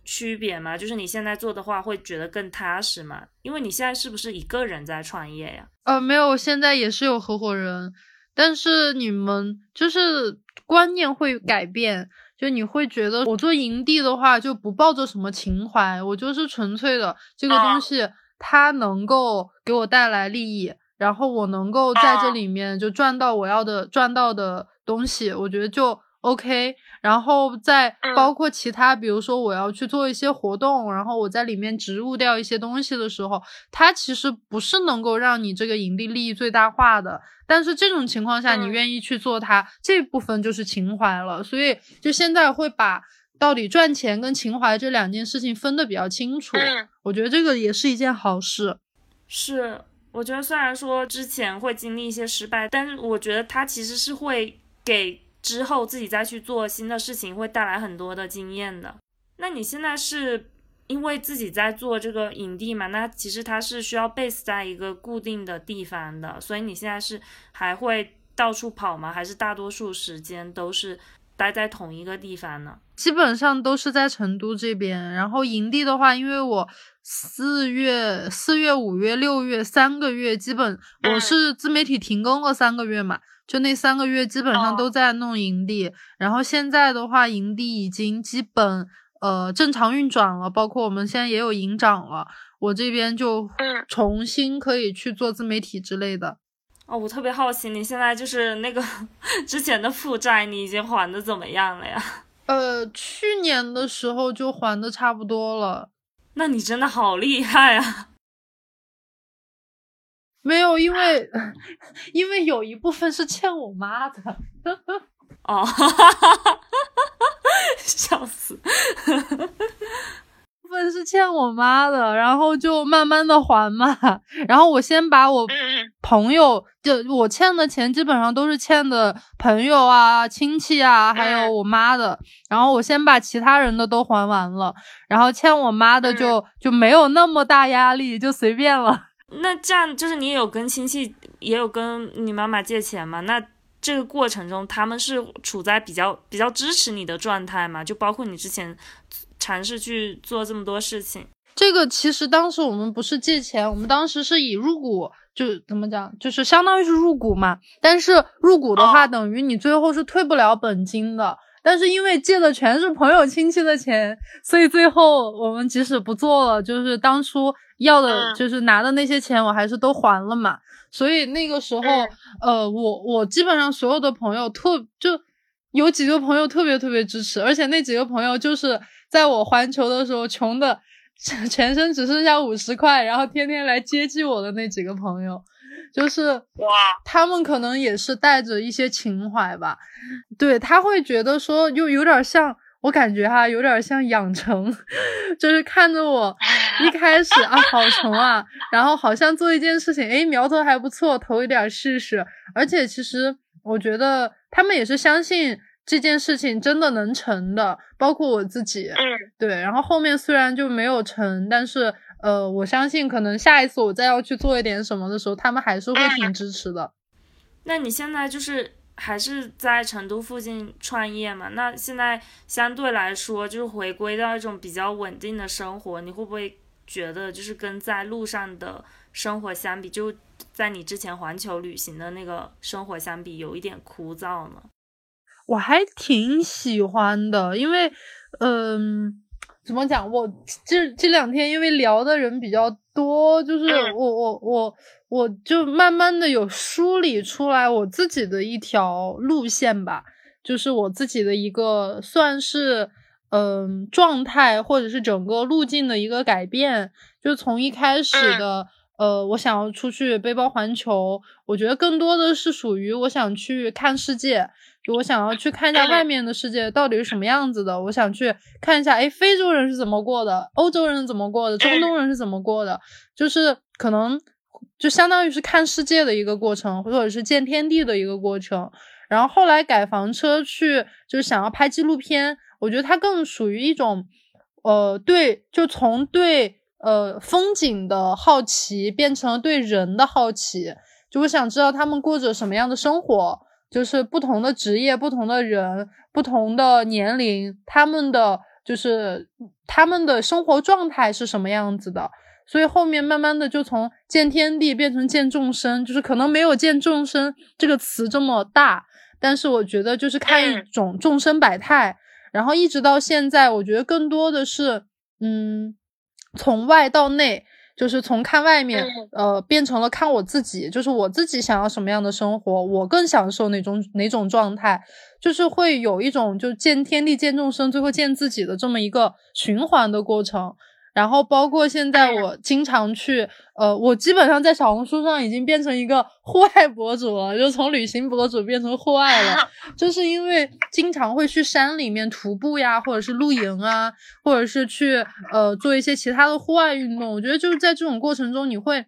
Speaker 1: 区别吗？就是你现在做的话，会觉得更踏实吗？因为你现在是不是一个人在创业呀？
Speaker 2: 呃，没有，现在也是有合伙人。但是你们就是观念会改变，就你会觉得我做营地的话就不抱着什么情怀，我就是纯粹的这个东西，它能够给我带来利益，然后我能够在这里面就赚到我要的赚到的东西，我觉得就。OK，然后再包括其他，比如说我要去做一些活动，然后我在里面植入掉一些东西的时候，它其实不是能够让你这个盈利利益最大化的。但是这种情况下，你愿意去做它，这部分就是情怀了。所以就现在会把到底赚钱跟情怀这两件事情分得比较清楚。我觉得这个也是一件好事。
Speaker 1: 是，我觉得虽然说之前会经历一些失败，但是我觉得它其实是会给。之后自己再去做新的事情，会带来很多的经验的。那你现在是因为自己在做这个营地嘛？那其实它是需要 base 在一个固定的地方的，所以你现在是还会到处跑吗？还是大多数时间都是待在同一个地方呢？
Speaker 2: 基本上都是在成都这边。然后营地的话，因为我四月、四月、五月、六月三个月，基本我是自媒体停更了三个月嘛。就那三个月基本上都在弄营地，然后现在的话，营地已经基本呃正常运转了，包括我们现在也有营长了，我这边就重新可以去做自媒体之类的。
Speaker 1: 哦，我特别好奇，你现在就是那个 之前的负债，你已经还的怎么样了呀？
Speaker 2: 呃，去年的时候就还的差不多了。
Speaker 1: 那你真的好厉害啊！
Speaker 2: 没有，因为因为有一部分是欠我妈的。
Speaker 1: 哦，笑死！
Speaker 2: 是欠我妈的，然后就慢慢的还嘛。然后我先把我朋友就我欠的钱，基本上都是欠的朋友啊、亲戚啊，还有我妈的。然后我先把其他人的都还完了，然后欠我妈的就就没有那么大压力，就随便了。
Speaker 1: 那这样就是你有跟亲戚，也有跟你妈妈借钱嘛？那这个过程中，他们是处在比较比较支持你的状态嘛？就包括你之前尝试去做这么多事情。
Speaker 2: 这个其实当时我们不是借钱，我们当时是以入股，就怎么讲，就是相当于是入股嘛。但是入股的话，等于你最后是退不了本金的。但是因为借的全是朋友亲戚的钱，所以最后我们即使不做了，就是当初要的，就是拿的那些钱，我还是都还了嘛。所以那个时候，呃，我我基本上所有的朋友特就有几个朋友特别特别支持，而且那几个朋友就是在我环球的时候穷的全身只剩下五十块，然后天天来接济我的那几个朋友。就是哇，他们可能也是带着一些情怀吧，对他会觉得说，又有点像，我感觉哈，有点像养成，就是看着我一开始啊好穷啊，然后好像做一件事情，诶，苗头还不错，投一点试试，而且其实我觉得他们也是相信这件事情真的能成的，包括我自己，嗯，对，然后后面虽然就没有成，但是。呃，我相信可能下一次我再要去做一点什么的时候，他们还是会挺支持的。
Speaker 1: 那你现在就是还是在成都附近创业嘛？那现在相对来说就是回归到一种比较稳定的生活，你会不会觉得就是跟在路上的生活相比，就在你之前环球旅行的那个生活相比，有一点枯燥呢？
Speaker 2: 我还挺喜欢的，因为嗯。怎么讲？我这这两天因为聊的人比较多，就是我我我我就慢慢的有梳理出来我自己的一条路线吧，就是我自己的一个算是嗯状态或者是整个路径的一个改变，就从一开始的呃我想要出去背包环球，我觉得更多的是属于我想去看世界。就我想要去看一下外面的世界到底是什么样子的，我想去看一下，哎，非洲人是怎么过的，欧洲人怎么过的，中东人是怎么过的，就是可能就相当于是看世界的一个过程，或者是见天地的一个过程。然后后来改房车去，就是想要拍纪录片，我觉得它更属于一种，呃，对，就从对呃风景的好奇变成了对人的好奇，就我想知道他们过着什么样的生活。就是不同的职业、不同的人、不同的年龄，他们的就是他们的生活状态是什么样子的，所以后面慢慢的就从见天地变成见众生，就是可能没有见众生这个词这么大，但是我觉得就是看一种众生百态，然后一直到现在，我觉得更多的是嗯，从外到内。就是从看外面，呃，变成了看我自己，就是我自己想要什么样的生活，我更享受哪种哪种状态，就是会有一种就见天地、见众生，最后见自己的这么一个循环的过程。然后包括现在我经常去，呃，我基本上在小红书上已经变成一个户外博主了，就从旅行博主变成户外了，就是因为经常会去山里面徒步呀，或者是露营啊，或者是去呃做一些其他的户外运动。我觉得就是在这种过程中，你会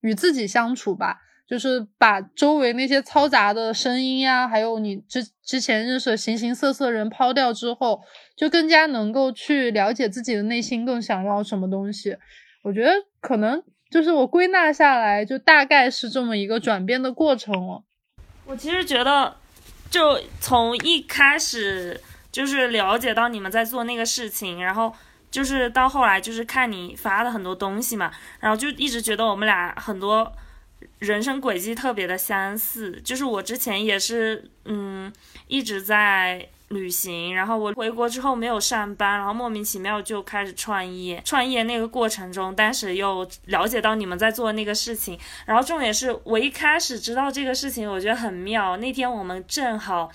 Speaker 2: 与自己相处吧。就是把周围那些嘈杂的声音呀，还有你之之前认识的形形色色人抛掉之后，就更加能够去了解自己的内心更想要什么东西。我觉得可能就是我归纳下来，就大概是这么一个转变的过程了。
Speaker 1: 我其实觉得，就从一开始就是了解到你们在做那个事情，然后就是到后来就是看你发的很多东西嘛，然后就一直觉得我们俩很多。人生轨迹特别的相似，就是我之前也是，嗯，一直在旅行，然后我回国之后没有上班，然后莫名其妙就开始创业。创业那个过程中，当时又了解到你们在做那个事情，然后重点是我一开始知道这个事情，我觉得很妙。那天我们正好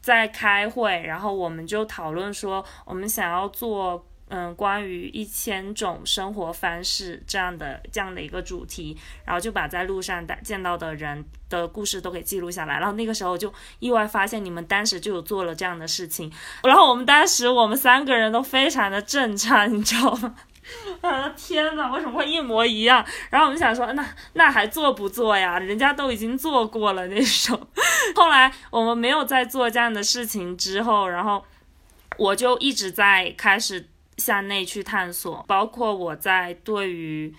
Speaker 1: 在开会，然后我们就讨论说，我们想要做。嗯，关于一千种生活方式这样的这样的一个主题，然后就把在路上的见到的人的故事都给记录下来。然后那个时候就意外发现你们当时就有做了这样的事情。然后我们当时我们三个人都非常的震颤，你知道吗？我啊天呐，为什么会一模一样？然后我们想说，那那还做不做呀？人家都已经做过了那种。后来我们没有再做这样的事情之后，然后我就一直在开始。向内去探索，包括我在对于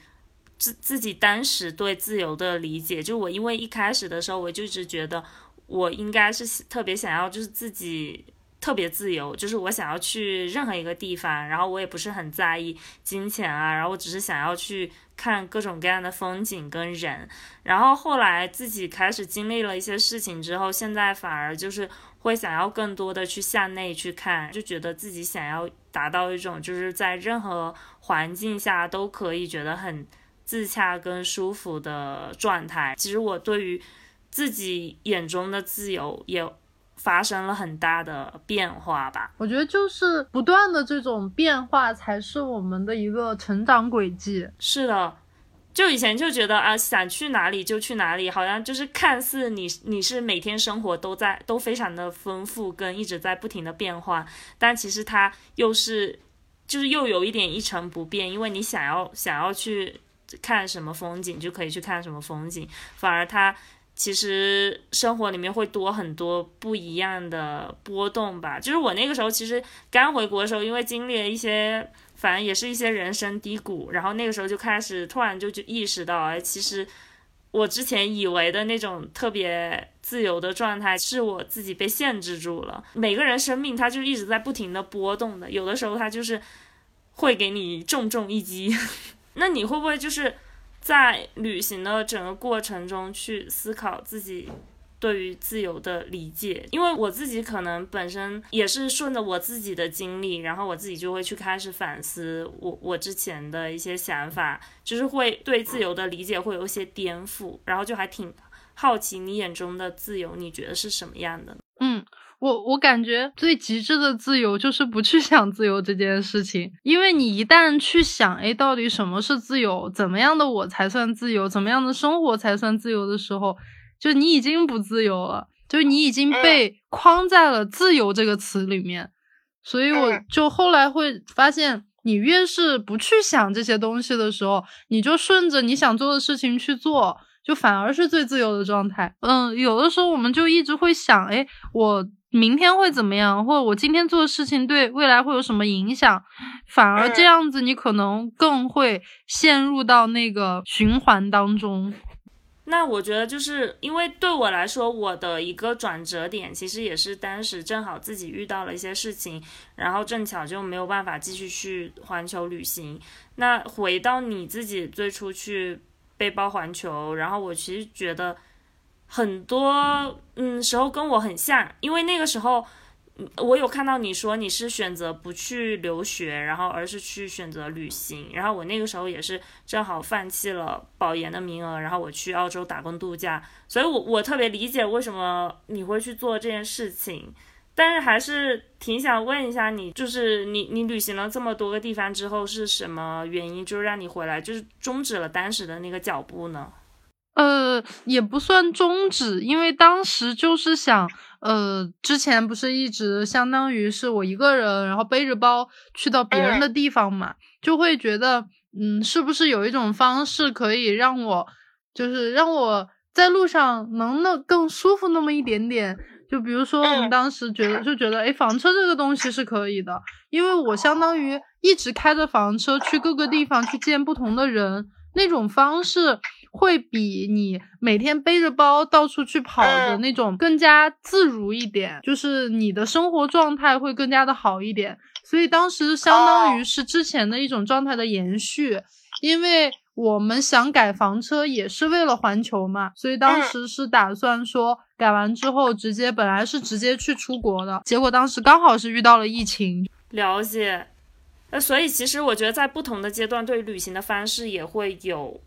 Speaker 1: 自自己当时对自由的理解，就我因为一开始的时候我就一直觉得我应该是特别想要就是自己特别自由，就是我想要去任何一个地方，然后我也不是很在意金钱啊，然后我只是想要去看各种各样的风景跟人，然后后来自己开始经历了一些事情之后，现在反而就是。会想要更多的去向内去看，就觉得自己想要达到一种就是在任何环境下都可以觉得很自洽跟舒服的状态。其实我对于自己眼中的自由也发生了很大的变化吧。
Speaker 2: 我觉得就是不断的这种变化才是我们的一个成长轨迹。
Speaker 1: 是的。就以前就觉得啊，想去哪里就去哪里，好像就是看似你你是每天生活都在都非常的丰富，跟一直在不停的变化，但其实它又是就是又有一点一成不变，因为你想要想要去看什么风景就可以去看什么风景，反而它其实生活里面会多很多不一样的波动吧。就是我那个时候其实刚回国的时候，因为经历了一些。反正也是一些人生低谷，然后那个时候就开始突然就就意识到，哎，其实我之前以为的那种特别自由的状态，是我自己被限制住了。每个人生命它就一直在不停的波动的，有的时候它就是会给你重重一击。那你会不会就是在旅行的整个过程中去思考自己？对于自由的理解，因为我自己可能本身也是顺着我自己的经历，然后我自己就会去开始反思我我之前的一些想法，就是会对自由的理解会有一些颠覆，然后就还挺好奇你眼中的自由，你觉得是什么样的？
Speaker 2: 嗯，我我感觉最极致的自由就是不去想自由这件事情，因为你一旦去想，哎，到底什么是自由，怎么样的我才算自由，怎么样的生活才算自由的时候。就你已经不自由了，就你已经被框在了“自由”这个词里面，所以我就后来会发现，你越是不去想这些东西的时候，你就顺着你想做的事情去做，就反而是最自由的状态。嗯，有的时候我们就一直会想，哎，我明天会怎么样，或者我今天做的事情对未来会有什么影响，反而这。样子你可能更会陷入到那个循环当中。
Speaker 1: 那我觉得就是因为对我来说，我的一个转折点，其实也是当时正好自己遇到了一些事情，然后正巧就没有办法继续去环球旅行。那回到你自己最初去背包环球，然后我其实觉得很多嗯时候跟我很像，因为那个时候。我有看到你说你是选择不去留学，然后而是去选择旅行。然后我那个时候也是正好放弃了保研的名额，然后我去澳洲打工度假。所以，我我特别理解为什么你会去做这件事情。但是还是挺想问一下你，就是你你旅行了这么多个地方之后，是什么原因，就是让你回来，就是终止了当时的那个脚步呢？
Speaker 2: 呃，也不算终止，因为当时就是想。呃，之前不是一直相当于是我一个人，然后背着包去到别人的地方嘛，就会觉得，嗯，是不是有一种方式可以让我，就是让我在路上能那更舒服那么一点点？就比如说我们当时觉得，就觉得，哎，房车这个东西是可以的，因为我相当于一直开着房车去各个地方去见不同的人，那种方式。会比你每天背着包到处去跑的那种更加自如一点，就是你的生活状态会更加的好一点。所以当时相当于是之前的一种状态的延续，因为我们想改房车也是为了环球嘛，所以当时是打算说改完之后直接本来是直接去出国的，结果当时刚好是遇到了疫情。
Speaker 1: 了解，那所以其实我觉得在不同的阶段，对旅行的方式也会有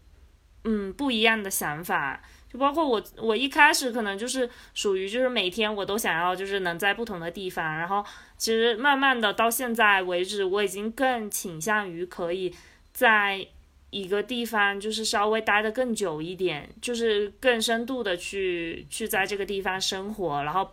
Speaker 1: 嗯不一样的想法。就包括我，我一开始可能就是属于就是每天我都想要就是能在不同的地方，然后其实慢慢的到现在为止，我已经更倾向于可以在一个地方就是稍微待的更久一点，就是更深度的去去在这个地方生活，然后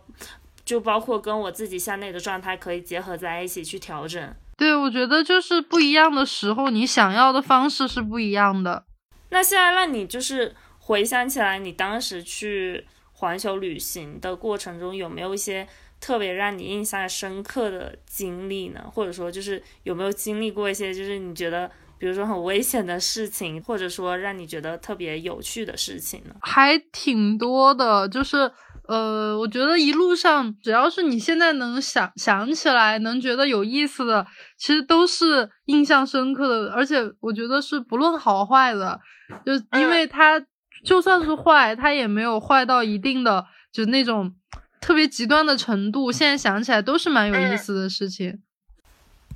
Speaker 1: 就包括跟我自己向内的状态可以结合在一起去调整。
Speaker 2: 对，我觉得就是不一样的时候，你想要的方式是不一样的。
Speaker 1: 那现在让你就是。回想起来，你当时去环球旅行的过程中，有没有一些特别让你印象深刻的经历呢？或者说，就是有没有经历过一些，就是你觉得，比如说很危险的事情，或者说让你觉得特别有趣的事情呢？
Speaker 2: 还挺多的，就是呃，我觉得一路上，只要是你现在能想想起来，能觉得有意思的，其实都是印象深刻的，而且我觉得是不论好坏的，就因为他。就算是坏，他也没有坏到一定的，就那种特别极端的程度。现在想起来都是蛮有意思的事情。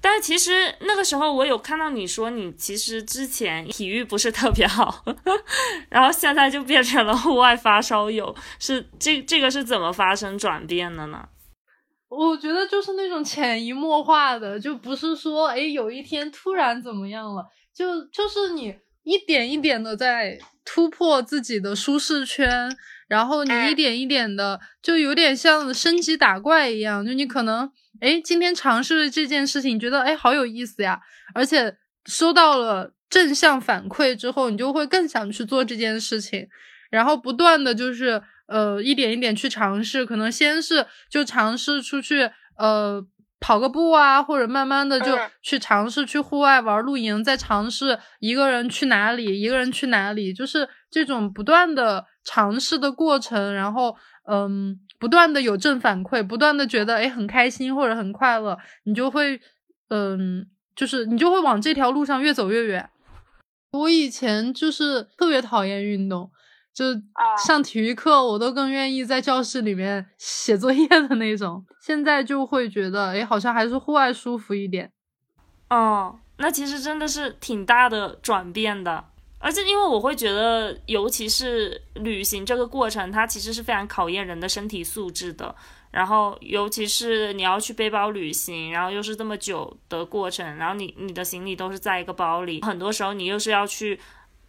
Speaker 1: 但是其实那个时候我有看到你说，你其实之前体育不是特别好，然后现在就变成了户外发烧友。是这这个是怎么发生转变的呢？
Speaker 2: 我觉得就是那种潜移默化的，就不是说哎有一天突然怎么样了，就就是你一点一点的在。突破自己的舒适圈，然后你一点一点的，就有点像升级打怪一样。就你可能，哎，今天尝试了这件事情，觉得哎好有意思呀，而且收到了正向反馈之后，你就会更想去做这件事情，然后不断的就是呃一点一点去尝试，可能先是就尝试出去呃。跑个步啊，或者慢慢的就去尝试去户外玩露营，再尝试一个人去哪里，一个人去哪里，就是这种不断的尝试的过程。然后，嗯，不断的有正反馈，不断的觉得诶很开心或者很快乐，你就会，嗯，就是你就会往这条路上越走越远。我以前就是特别讨厌运动。就上体育课，我都更愿意在教室里面写作业的那种。现在就会觉得，哎，好像还是户外舒服一点。
Speaker 1: 哦，那其实真的是挺大的转变的。而且，因为我会觉得，尤其是旅行这个过程，它其实是非常考验人的身体素质的。然后，尤其是你要去背包旅行，然后又是这么久的过程，然后你你的行李都是在一个包里，很多时候你又是要去。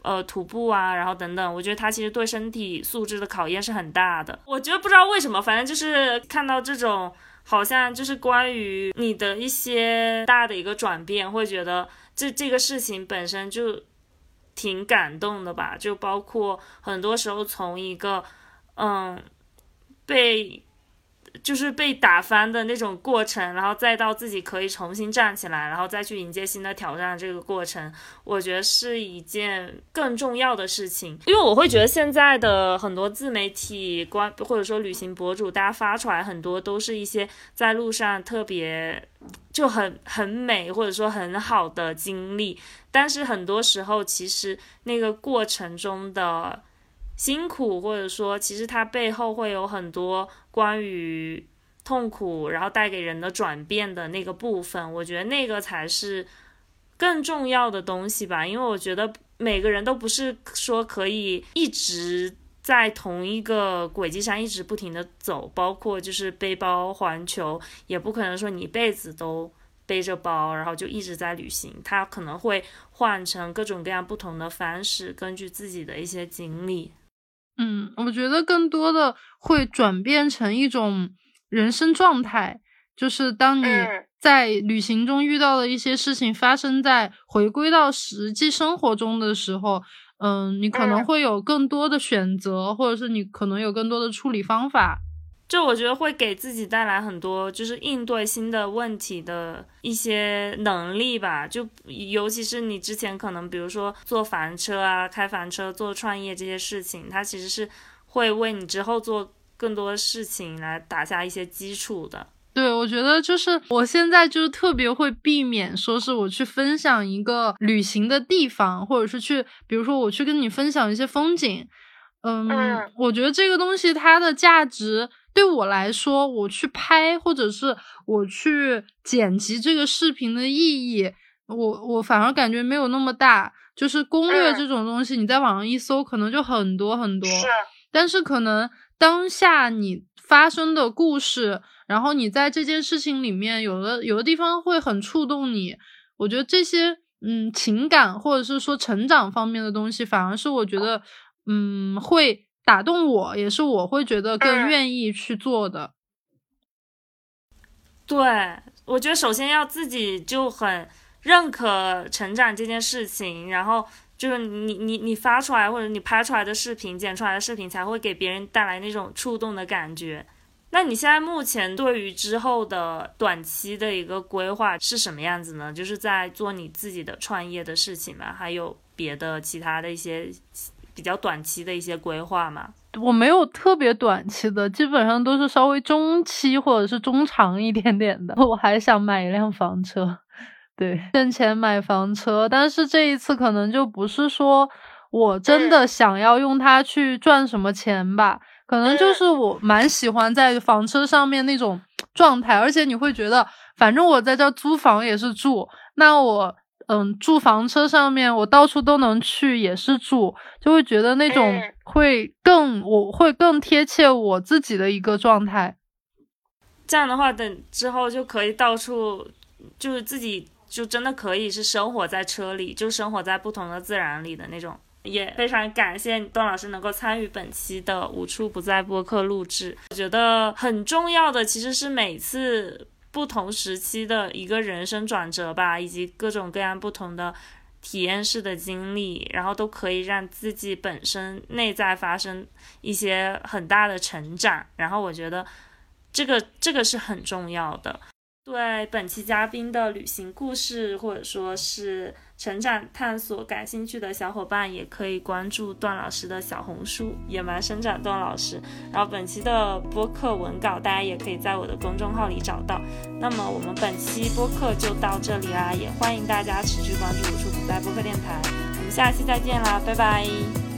Speaker 1: 呃，徒步啊，然后等等，我觉得它其实对身体素质的考验是很大的。我觉得不知道为什么，反正就是看到这种，好像就是关于你的一些大的一个转变，会觉得这这个事情本身就挺感动的吧。就包括很多时候从一个，嗯，被。就是被打翻的那种过程，然后再到自己可以重新站起来，然后再去迎接新的挑战，这个过程，我觉得是一件更重要的事情。因为我会觉得现在的很多自媒体关或者说旅行博主，大家发出来很多都是一些在路上特别就很很美或者说很好的经历，但是很多时候其实那个过程中的。辛苦，或者说，其实它背后会有很多关于痛苦，然后带给人的转变的那个部分。我觉得那个才是更重要的东西吧，因为我觉得每个人都不是说可以一直在同一个轨迹上一直不停的走，包括就是背包环球，也不可能说你一辈子都背着包，然后就一直在旅行。它可能会换成各种各样不同的方式，根据自己的一些经历。
Speaker 2: 嗯，我觉得更多的会转变成一种人生状态，就是当你在旅行中遇到的一些事情发生在回归到实际生活中的时候，嗯，你可能会有更多的选择，或者是你可能有更多的处理方法。
Speaker 1: 就我觉得会给自己带来很多，就是应对新的问题的一些能力吧。就尤其是你之前可能，比如说做房车啊、开房车、做创业这些事情，它其实是会为你之后做更多事情来打下一些基础的。
Speaker 2: 对，我觉得就是我现在就是特别会避免说是我去分享一个旅行的地方，或者是去，比如说我去跟你分享一些风景。嗯，我觉得这个东西它的价值对我来说，我去拍或者是我去剪辑这个视频的意义，我我反而感觉没有那么大。就是攻略这种东西，你在网上一搜，可能就很多很多。
Speaker 3: 是。
Speaker 2: 但是可能当下你发生的故事，然后你在这件事情里面，有的有的地方会很触动你。我觉得这些嗯情感或者是说成长方面的东西，反而是我觉得嗯会打动我，也是我会觉得更愿意去做的。
Speaker 1: 对，我觉得首先要自己就很。认可成长这件事情，然后就是你你你发出来或者你拍出来的视频、剪出来的视频，才会给别人带来那种触动的感觉。那你现在目前对于之后的短期的一个规划是什么样子呢？就是在做你自己的创业的事情吗？还有别的其他的一些比较短期的一些规划吗？
Speaker 2: 我没有特别短期的，基本上都是稍微中期或者是中长一点点的。我还想买一辆房车。对，挣钱买房车，但是这一次可能就不是说我真的想要用它去赚什么钱吧，可能就是我蛮喜欢在房车上面那种状态，而且你会觉得，反正我在这租房也是住，那我嗯住房车上面，我到处都能去也是住，就会觉得那种会更我会更贴切我自己的一个状态。
Speaker 1: 这样的话，等之后就可以到处就是自己。就真的可以是生活在车里，就生活在不同的自然里的那种。也非常感谢段老师能够参与本期的无处不在播客录制。我觉得很重要的其实是每次不同时期的一个人生转折吧，以及各种各样不同的体验式的经历，然后都可以让自己本身内在发生一些很大的成长。然后我觉得这个这个是很重要的。对本期嘉宾的旅行故事，或者说是成长探索感兴趣的小伙伴，也可以关注段老师的小红书“野蛮生长段老师”。然后本期的播客文稿，大家也可以在我的公众号里找到。那么我们本期播客就到这里啦，也欢迎大家持续关注“无处不在”播客电台。我们下期再见啦，拜拜。